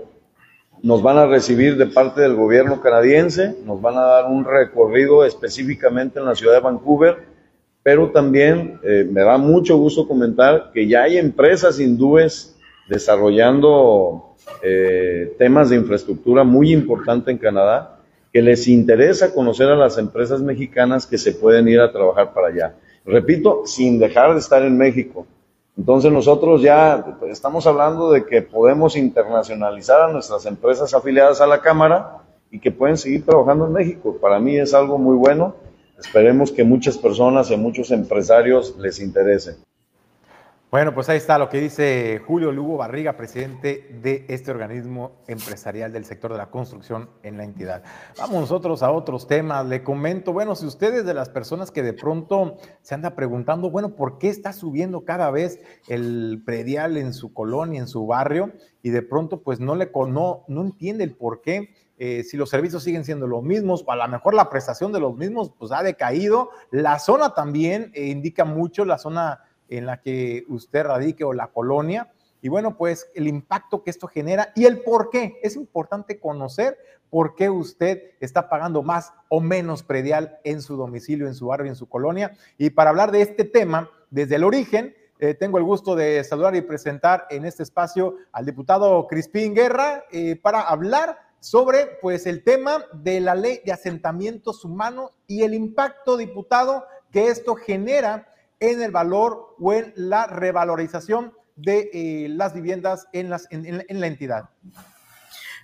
nos van a recibir de parte del gobierno canadiense, nos van a dar un recorrido específicamente en la ciudad de Vancouver, pero también eh, me da mucho gusto comentar que ya hay empresas hindúes desarrollando eh, temas de infraestructura muy importante en Canadá, que les interesa conocer a las empresas mexicanas que se pueden ir a trabajar para allá. Repito, sin dejar de estar en México. Entonces nosotros ya estamos hablando de que podemos internacionalizar a nuestras empresas afiliadas a la Cámara y que pueden seguir trabajando en México. Para mí es algo muy bueno. Esperemos que muchas personas y muchos empresarios les interese. Bueno, pues ahí está lo que dice Julio Lugo Barriga, presidente de este organismo empresarial del sector de la construcción en la entidad. Vamos nosotros a otros temas. Le comento, bueno, si ustedes de las personas que de pronto se anda preguntando, bueno, ¿por qué está subiendo cada vez el predial en su colonia, en su barrio? Y de pronto, pues no le no, no entiende el por qué. Eh, si los servicios siguen siendo los mismos, o a lo mejor la prestación de los mismos, pues ha decaído. La zona también eh, indica mucho, la zona en la que usted radique o la colonia. Y bueno, pues el impacto que esto genera y el por qué. Es importante conocer por qué usted está pagando más o menos predial en su domicilio, en su barrio, en su colonia. Y para hablar de este tema, desde el origen, eh, tengo el gusto de saludar y presentar en este espacio al diputado Crispín Guerra eh, para hablar sobre pues el tema de la ley de asentamientos humanos y el impacto, diputado, que esto genera en el valor o en la revalorización de eh, las viviendas en, las, en, la entidad.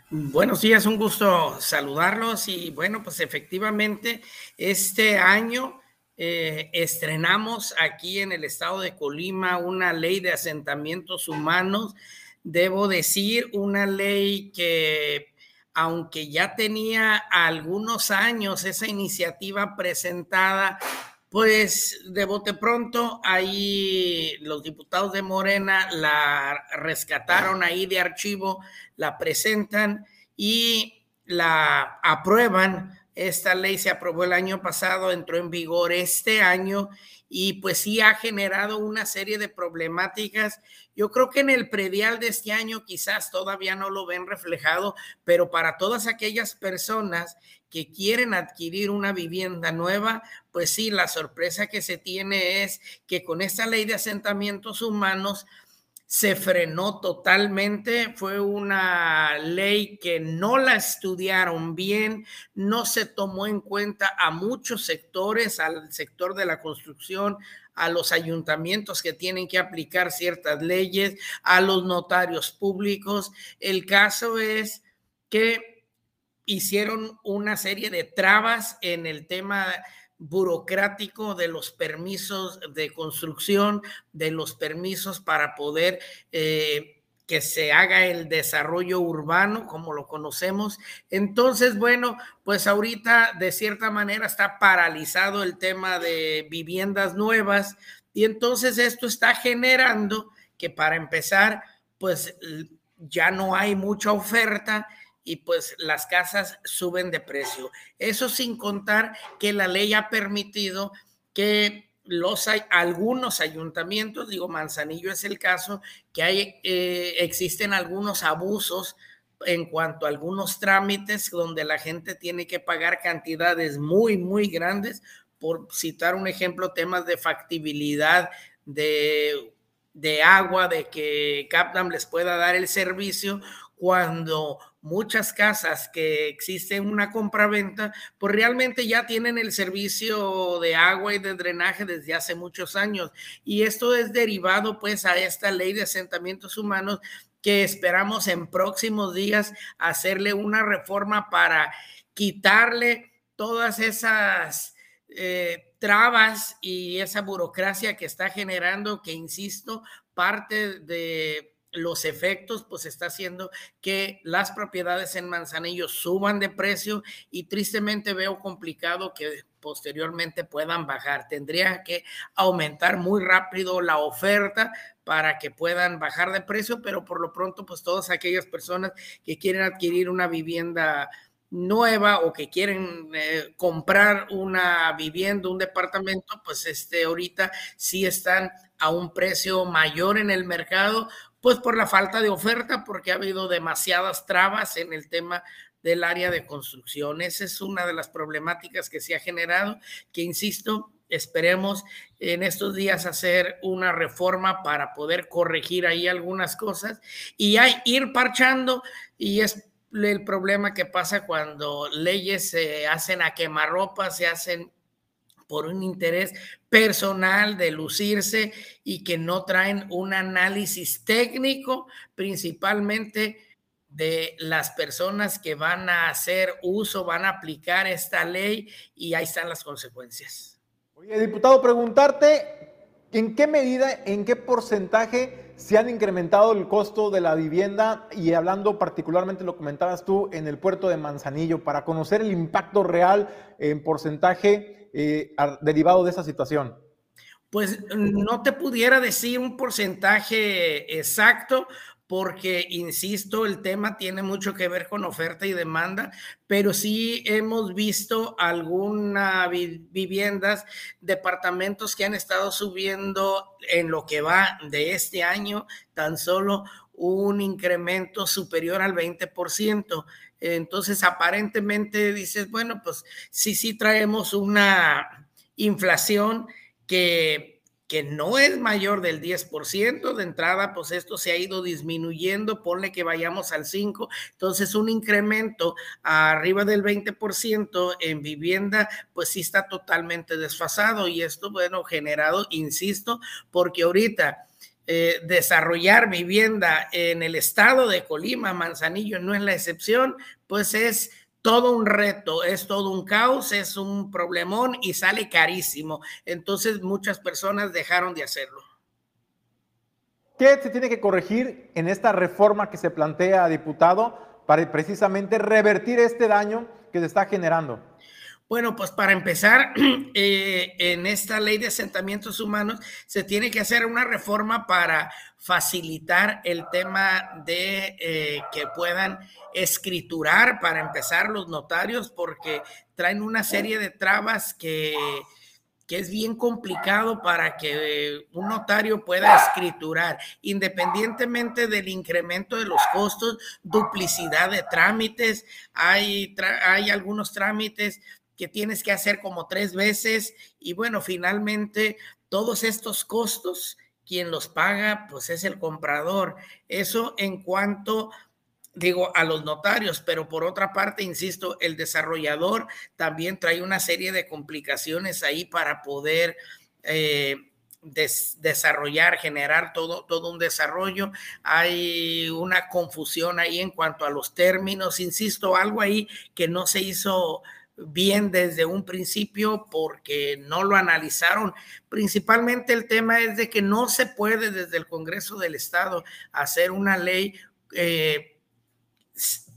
Bueno, sí, es un gusto saludarlos y bueno, pues efectivamente este año eh, estrenamos aquí en el estado de Colima una ley de asentamientos humanos. Debo decir, una ley que aunque ya tenía algunos años esa iniciativa presentada pues de bote pronto, ahí los diputados de Morena la rescataron ahí de archivo, la presentan y la aprueban. Esta ley se aprobó el año pasado, entró en vigor este año y pues sí ha generado una serie de problemáticas. Yo creo que en el predial de este año quizás todavía no lo ven reflejado, pero para todas aquellas personas que quieren adquirir una vivienda nueva, pues sí, la sorpresa que se tiene es que con esta ley de asentamientos humanos se frenó totalmente, fue una ley que no la estudiaron bien, no se tomó en cuenta a muchos sectores, al sector de la construcción, a los ayuntamientos que tienen que aplicar ciertas leyes, a los notarios públicos. El caso es que hicieron una serie de trabas en el tema burocrático de los permisos de construcción, de los permisos para poder eh, que se haga el desarrollo urbano como lo conocemos. Entonces, bueno, pues ahorita de cierta manera está paralizado el tema de viviendas nuevas y entonces esto está generando que para empezar, pues ya no hay mucha oferta y pues las casas suben de precio. Eso sin contar que la ley ha permitido que los hay algunos ayuntamientos, digo Manzanillo es el caso, que hay, eh, existen algunos abusos en cuanto a algunos trámites donde la gente tiene que pagar cantidades muy, muy grandes. Por citar un ejemplo, temas de factibilidad de, de agua, de que Capdam les pueda dar el servicio, cuando muchas casas que existen una compraventa, pues realmente ya tienen el servicio de agua y de drenaje desde hace muchos años. Y esto es derivado pues a esta ley de asentamientos humanos que esperamos en próximos días hacerle una reforma para quitarle todas esas eh, trabas y esa burocracia que está generando, que insisto, parte de los efectos, pues está haciendo que las propiedades en Manzanillo suban de precio y tristemente veo complicado que posteriormente puedan bajar. Tendría que aumentar muy rápido la oferta para que puedan bajar de precio, pero por lo pronto, pues todas aquellas personas que quieren adquirir una vivienda nueva o que quieren eh, comprar una vivienda, un departamento, pues este ahorita sí están a un precio mayor en el mercado pues por la falta de oferta, porque ha habido demasiadas trabas en el tema del área de construcción. Esa es una de las problemáticas que se ha generado, que insisto, esperemos en estos días hacer una reforma para poder corregir ahí algunas cosas y ir parchando y es el problema que pasa cuando leyes se hacen a quemarropa, se hacen por un interés personal de lucirse y que no traen un análisis técnico, principalmente de las personas que van a hacer uso, van a aplicar esta ley y ahí están las consecuencias. Oye, diputado, preguntarte, ¿en qué medida, en qué porcentaje se han incrementado el costo de la vivienda y hablando particularmente, lo comentabas tú, en el puerto de Manzanillo, para conocer el impacto real en porcentaje eh, derivado de esa situación? Pues no te pudiera decir un porcentaje exacto porque, insisto, el tema tiene mucho que ver con oferta y demanda, pero sí hemos visto algunas viviendas, departamentos que han estado subiendo en lo que va de este año tan solo un incremento superior al 20%. Entonces, aparentemente dices, bueno, pues sí, sí traemos una inflación que, que no es mayor del 10%. De entrada, pues esto se ha ido disminuyendo, ponle que vayamos al 5%. Entonces, un incremento arriba del 20% en vivienda, pues sí está totalmente desfasado. Y esto, bueno, generado, insisto, porque ahorita eh, desarrollar vivienda en el estado de Colima, Manzanillo no es la excepción, pues es todo un reto, es todo un caos, es un problemón y sale carísimo. Entonces muchas personas dejaron de hacerlo. ¿Qué se tiene que corregir en esta reforma que se plantea, diputado, para precisamente revertir este daño que se está generando? Bueno, pues para empezar, eh, en esta ley de asentamientos humanos se tiene que hacer una reforma para facilitar el tema de eh, que puedan escriturar para empezar los notarios porque traen una serie de trabas que, que es bien complicado para que un notario pueda escriturar, independientemente del incremento de los costos, duplicidad de trámites, hay, hay algunos trámites que tienes que hacer como tres veces y bueno, finalmente todos estos costos, quien los paga, pues es el comprador. Eso en cuanto digo, a los notarios, pero por otra parte, insisto, el desarrollador también trae una serie de complicaciones ahí para poder eh, desarrollar, generar todo, todo un desarrollo. Hay una confusión ahí en cuanto a los términos, insisto, algo ahí que no se hizo bien desde un principio porque no lo analizaron. Principalmente el tema es de que no se puede desde el Congreso del Estado hacer una ley eh,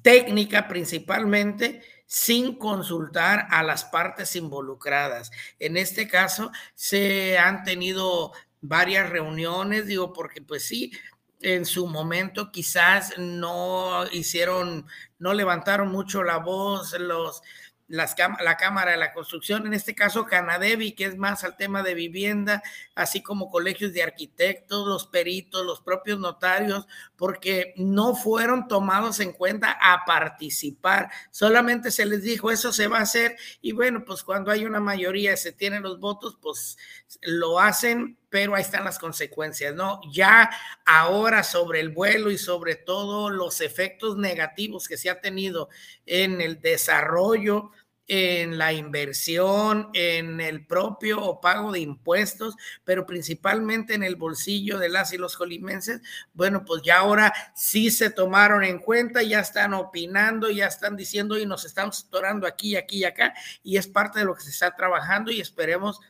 técnica principalmente sin consultar a las partes involucradas. En este caso se han tenido varias reuniones, digo, porque pues sí, en su momento quizás no hicieron, no levantaron mucho la voz los la Cámara de la Construcción, en este caso Canadevi, que es más al tema de vivienda, así como colegios de arquitectos, los peritos, los propios notarios, porque no fueron tomados en cuenta a participar. Solamente se les dijo, eso se va a hacer, y bueno, pues cuando hay una mayoría se tienen los votos, pues lo hacen, pero ahí están las consecuencias, ¿no? Ya ahora sobre el vuelo y sobre todo los efectos negativos que se ha tenido en el desarrollo en la inversión, en el propio pago de impuestos, pero principalmente en el bolsillo de las y los colimenses, bueno, pues ya ahora sí se tomaron en cuenta, ya están opinando, ya están diciendo y nos estamos atorando aquí, aquí y acá, y es parte de lo que se está trabajando y esperemos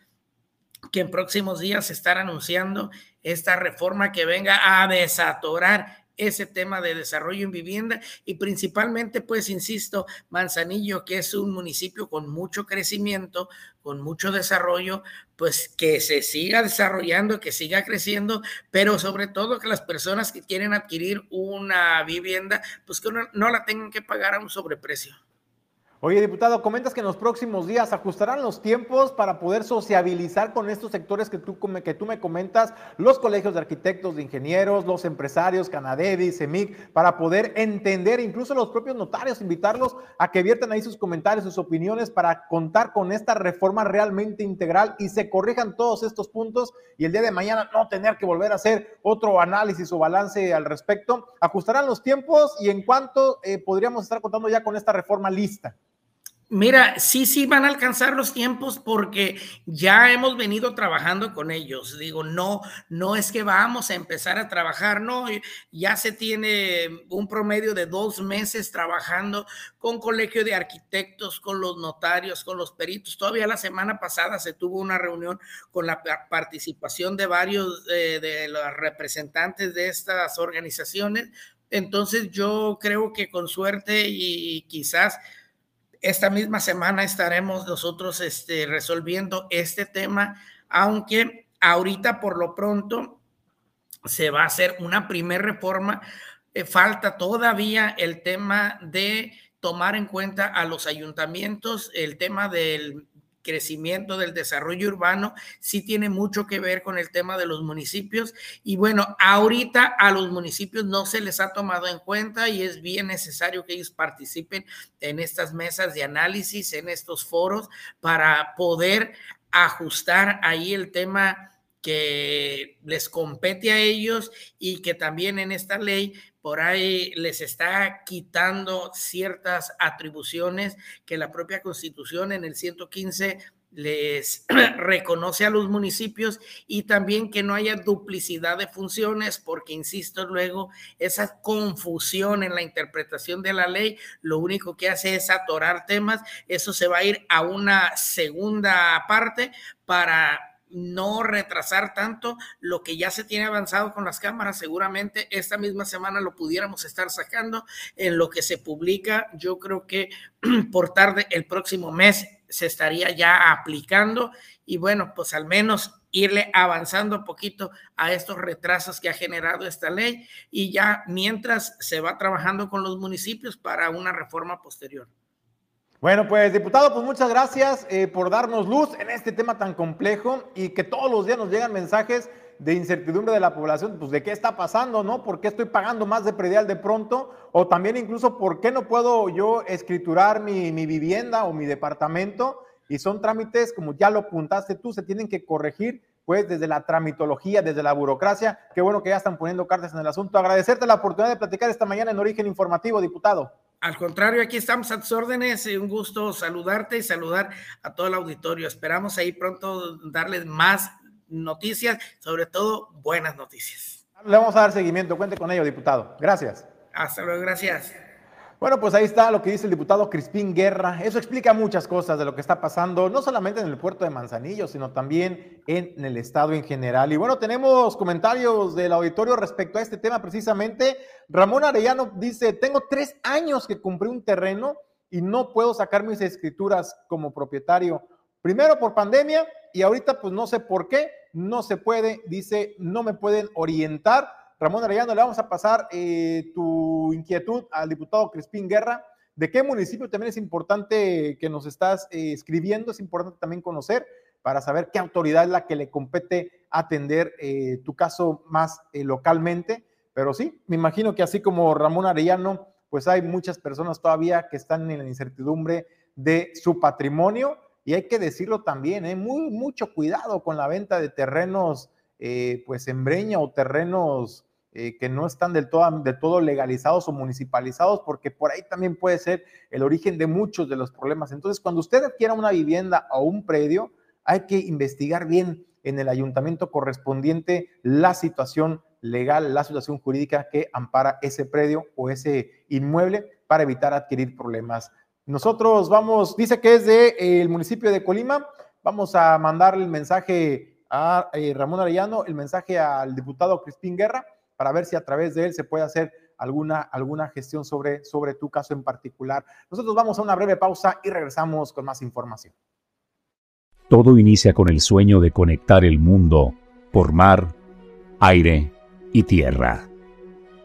que en próximos días se estará anunciando esta reforma que venga a desatorar ese tema de desarrollo en vivienda y principalmente, pues, insisto, Manzanillo, que es un municipio con mucho crecimiento, con mucho desarrollo, pues que se siga desarrollando, que siga creciendo, pero sobre todo que las personas que quieren adquirir una vivienda, pues que no, no la tengan que pagar a un sobreprecio. Oye, diputado, comentas que en los próximos días ajustarán los tiempos para poder sociabilizar con estos sectores que tú, que tú me comentas, los colegios de arquitectos, de ingenieros, los empresarios, Canadevi, CEMIC, para poder entender, incluso los propios notarios, invitarlos a que viertan ahí sus comentarios, sus opiniones para contar con esta reforma realmente integral y se corrijan todos estos puntos y el día de mañana no tener que volver a hacer otro análisis o balance al respecto. Ajustarán los tiempos y en cuánto eh, podríamos estar contando ya con esta reforma lista. Mira, sí, sí van a alcanzar los tiempos porque ya hemos venido trabajando con ellos. Digo, no, no es que vamos a empezar a trabajar, no, ya se tiene un promedio de dos meses trabajando con colegio de arquitectos, con los notarios, con los peritos. Todavía la semana pasada se tuvo una reunión con la participación de varios eh, de los representantes de estas organizaciones. Entonces yo creo que con suerte y quizás esta misma semana estaremos nosotros este, resolviendo este tema, aunque ahorita por lo pronto se va a hacer una primera reforma. Eh, falta todavía el tema de tomar en cuenta a los ayuntamientos, el tema del crecimiento del desarrollo urbano sí tiene mucho que ver con el tema de los municipios. Y bueno, ahorita a los municipios no se les ha tomado en cuenta y es bien necesario que ellos participen en estas mesas de análisis, en estos foros, para poder ajustar ahí el tema que les compete a ellos y que también en esta ley por ahí les está quitando ciertas atribuciones que la propia constitución en el 115 les reconoce a los municipios y también que no haya duplicidad de funciones, porque, insisto, luego esa confusión en la interpretación de la ley, lo único que hace es atorar temas, eso se va a ir a una segunda parte para no retrasar tanto lo que ya se tiene avanzado con las cámaras. Seguramente esta misma semana lo pudiéramos estar sacando en lo que se publica. Yo creo que por tarde el próximo mes se estaría ya aplicando y bueno, pues al menos irle avanzando un poquito a estos retrasos que ha generado esta ley y ya mientras se va trabajando con los municipios para una reforma posterior. Bueno, pues diputado, pues muchas gracias eh, por darnos luz en este tema tan complejo y que todos los días nos llegan mensajes de incertidumbre de la población, pues de qué está pasando, ¿no? ¿Por qué estoy pagando más de predial de pronto? O también incluso, ¿por qué no puedo yo escriturar mi, mi vivienda o mi departamento? Y son trámites, como ya lo apuntaste tú, se tienen que corregir pues desde la tramitología, desde la burocracia. Qué bueno que ya están poniendo cartas en el asunto. Agradecerte la oportunidad de platicar esta mañana en Origen Informativo, diputado. Al contrario, aquí estamos a tus órdenes. Un gusto saludarte y saludar a todo el auditorio. Esperamos ahí pronto darles más noticias, sobre todo buenas noticias. Le vamos a dar seguimiento. Cuente con ello, diputado. Gracias. Hasta luego, gracias. Bueno, pues ahí está lo que dice el diputado Crispín Guerra. Eso explica muchas cosas de lo que está pasando, no solamente en el puerto de Manzanillo, sino también en el estado en general. Y bueno, tenemos comentarios del auditorio respecto a este tema precisamente. Ramón Arellano dice, tengo tres años que compré un terreno y no puedo sacar mis escrituras como propietario. Primero por pandemia y ahorita pues no sé por qué, no se puede, dice, no me pueden orientar Ramón Arellano, le vamos a pasar eh, tu inquietud al diputado Crispín Guerra. ¿De qué municipio también es importante que nos estás eh, escribiendo? Es importante también conocer para saber qué autoridad es la que le compete atender eh, tu caso más localmente. Pero sí, me imagino que así como Ramón Arellano, pues hay muchas personas todavía que están en la incertidumbre de su patrimonio y hay que decirlo también, ¿eh? muy mucho cuidado con la venta de terrenos pues en breña o terrenos eh, que no están del todo, de todo legalizados o municipalizados, porque por ahí también puede ser el origen de muchos de los problemas. Entonces, cuando usted adquiera una vivienda o un predio, hay que investigar bien en el ayuntamiento correspondiente la situación legal, la situación jurídica que ampara ese predio o ese inmueble para evitar adquirir problemas. Nosotros vamos, dice que es del el municipio de Colima, vamos a mandarle el mensaje a eh, Ramón Arellano el mensaje al diputado Crispín Guerra para ver si a través de él se puede hacer alguna, alguna gestión sobre, sobre tu caso en particular. Nosotros vamos a una breve pausa y regresamos con más información. Todo inicia con el sueño de conectar el mundo por mar, aire y tierra.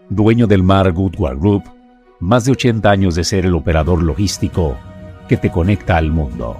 Dueño del mar Goodward Group, más de 80 años de ser el operador logístico que te conecta al mundo.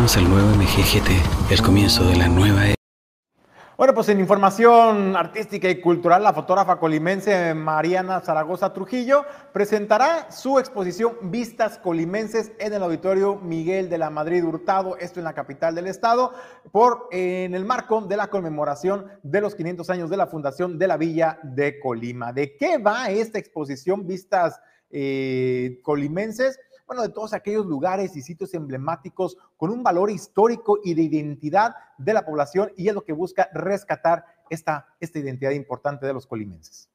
Presentamos el nuevo MGGT, el comienzo de la nueva era. Bueno, pues en información artística y cultural, la fotógrafa colimense Mariana Zaragoza Trujillo presentará su exposición Vistas Colimenses en el Auditorio Miguel de la Madrid Hurtado, esto en la capital del estado, por en el marco de la conmemoración de los 500 años de la fundación de la Villa de Colima. ¿De qué va esta exposición Vistas eh, Colimenses? Bueno, de todos aquellos lugares y sitios emblemáticos con un valor histórico y de identidad de la población y es lo que busca rescatar esta, esta identidad importante de los colimenses.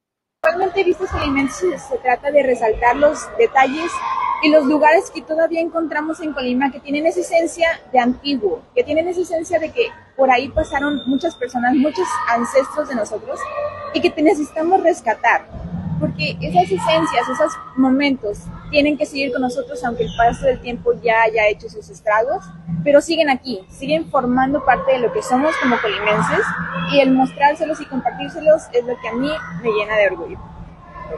Realmente Vistas Colimenses se trata de resaltar los detalles y los lugares que todavía encontramos en Colima que tienen esa esencia de antiguo, que tienen esa esencia de que por ahí pasaron muchas personas, muchos ancestros de nosotros y que necesitamos rescatar porque esas esencias, esos momentos tienen que seguir con nosotros aunque el paso del tiempo ya haya hecho sus estragos, pero siguen aquí, siguen formando parte de lo que somos como colimenses y el mostrárselos y compartírselos es lo que a mí me llena de orgullo.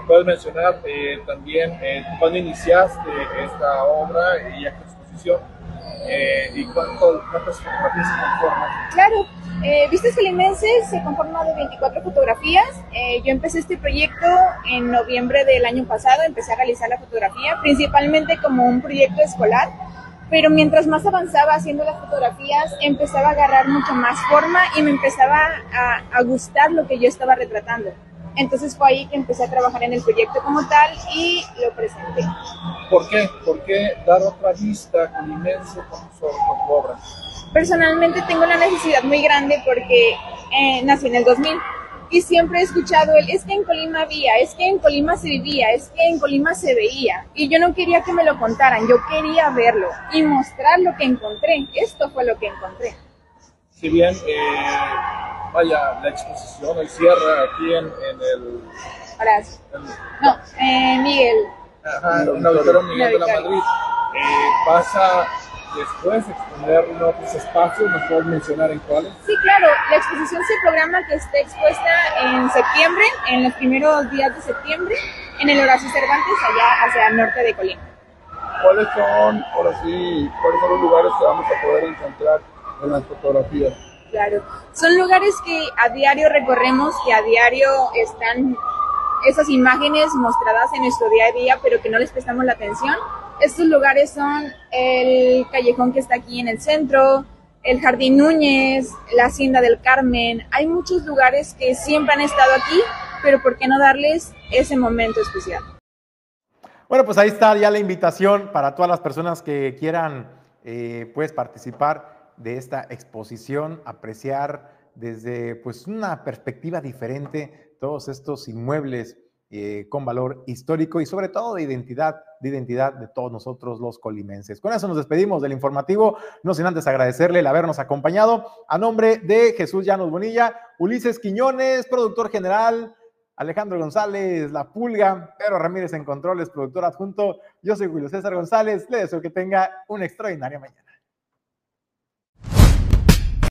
puedes mencionar eh, también eh, cuándo iniciaste esta obra y esta exposición eh, y cuántas fotografías se conforman? Claro, eh, Vistas Calimenses se conforma de 24 fotografías. Eh, yo empecé este proyecto en noviembre del año pasado, empecé a realizar la fotografía, principalmente como un proyecto escolar, pero mientras más avanzaba haciendo las fotografías, empezaba a agarrar mucha más forma y me empezaba a gustar lo que yo estaba retratando. Entonces fue ahí que empecé a trabajar en el proyecto como tal y lo presenté. ¿Por qué? ¿Por qué dar otra vista colimense con su, con tu obra? Personalmente tengo una necesidad muy grande porque eh, nací en el 2000 y siempre he escuchado el es que en Colima había, es que en Colima se vivía, es que en Colima se veía y yo no quería que me lo contaran, yo quería verlo y mostrar lo que encontré. Esto fue lo que encontré. Si bien, eh, vaya, la exposición, el cierre aquí en, en el... Horacio. No, eh, Miguel. Ajá, en el auditorio Miguel de la Madrid. Eh, pasa después exponer en otros espacios, ¿nos puedes mencionar en cuáles? Sí, claro, la exposición se programa que esté expuesta en septiembre, en los primeros días de septiembre, en el Horacio Cervantes, allá hacia el norte de Colima. ¿Cuáles son, por así, cuáles son los lugares que vamos a poder encontrar en las fotografías? Claro, son lugares que a diario recorremos, que a diario están esas imágenes mostradas en nuestro día a día, pero que no les prestamos la atención. Estos lugares son el callejón que está aquí en el centro, el Jardín Núñez, la Hacienda del Carmen. Hay muchos lugares que siempre han estado aquí, pero ¿por qué no darles ese momento especial? Bueno, pues ahí está ya la invitación para todas las personas que quieran eh, pues participar de esta exposición, apreciar desde pues una perspectiva diferente todos estos inmuebles eh, con valor histórico y sobre todo de identidad, de identidad de todos nosotros los colimenses. Con eso nos despedimos del informativo, no sin antes agradecerle el habernos acompañado a nombre de Jesús Llanos Bonilla, Ulises Quiñones, productor general, Alejandro González, La Pulga, Pedro Ramírez en Controles, productor adjunto. Yo soy Julio César González. Le deseo que tenga una extraordinaria mañana.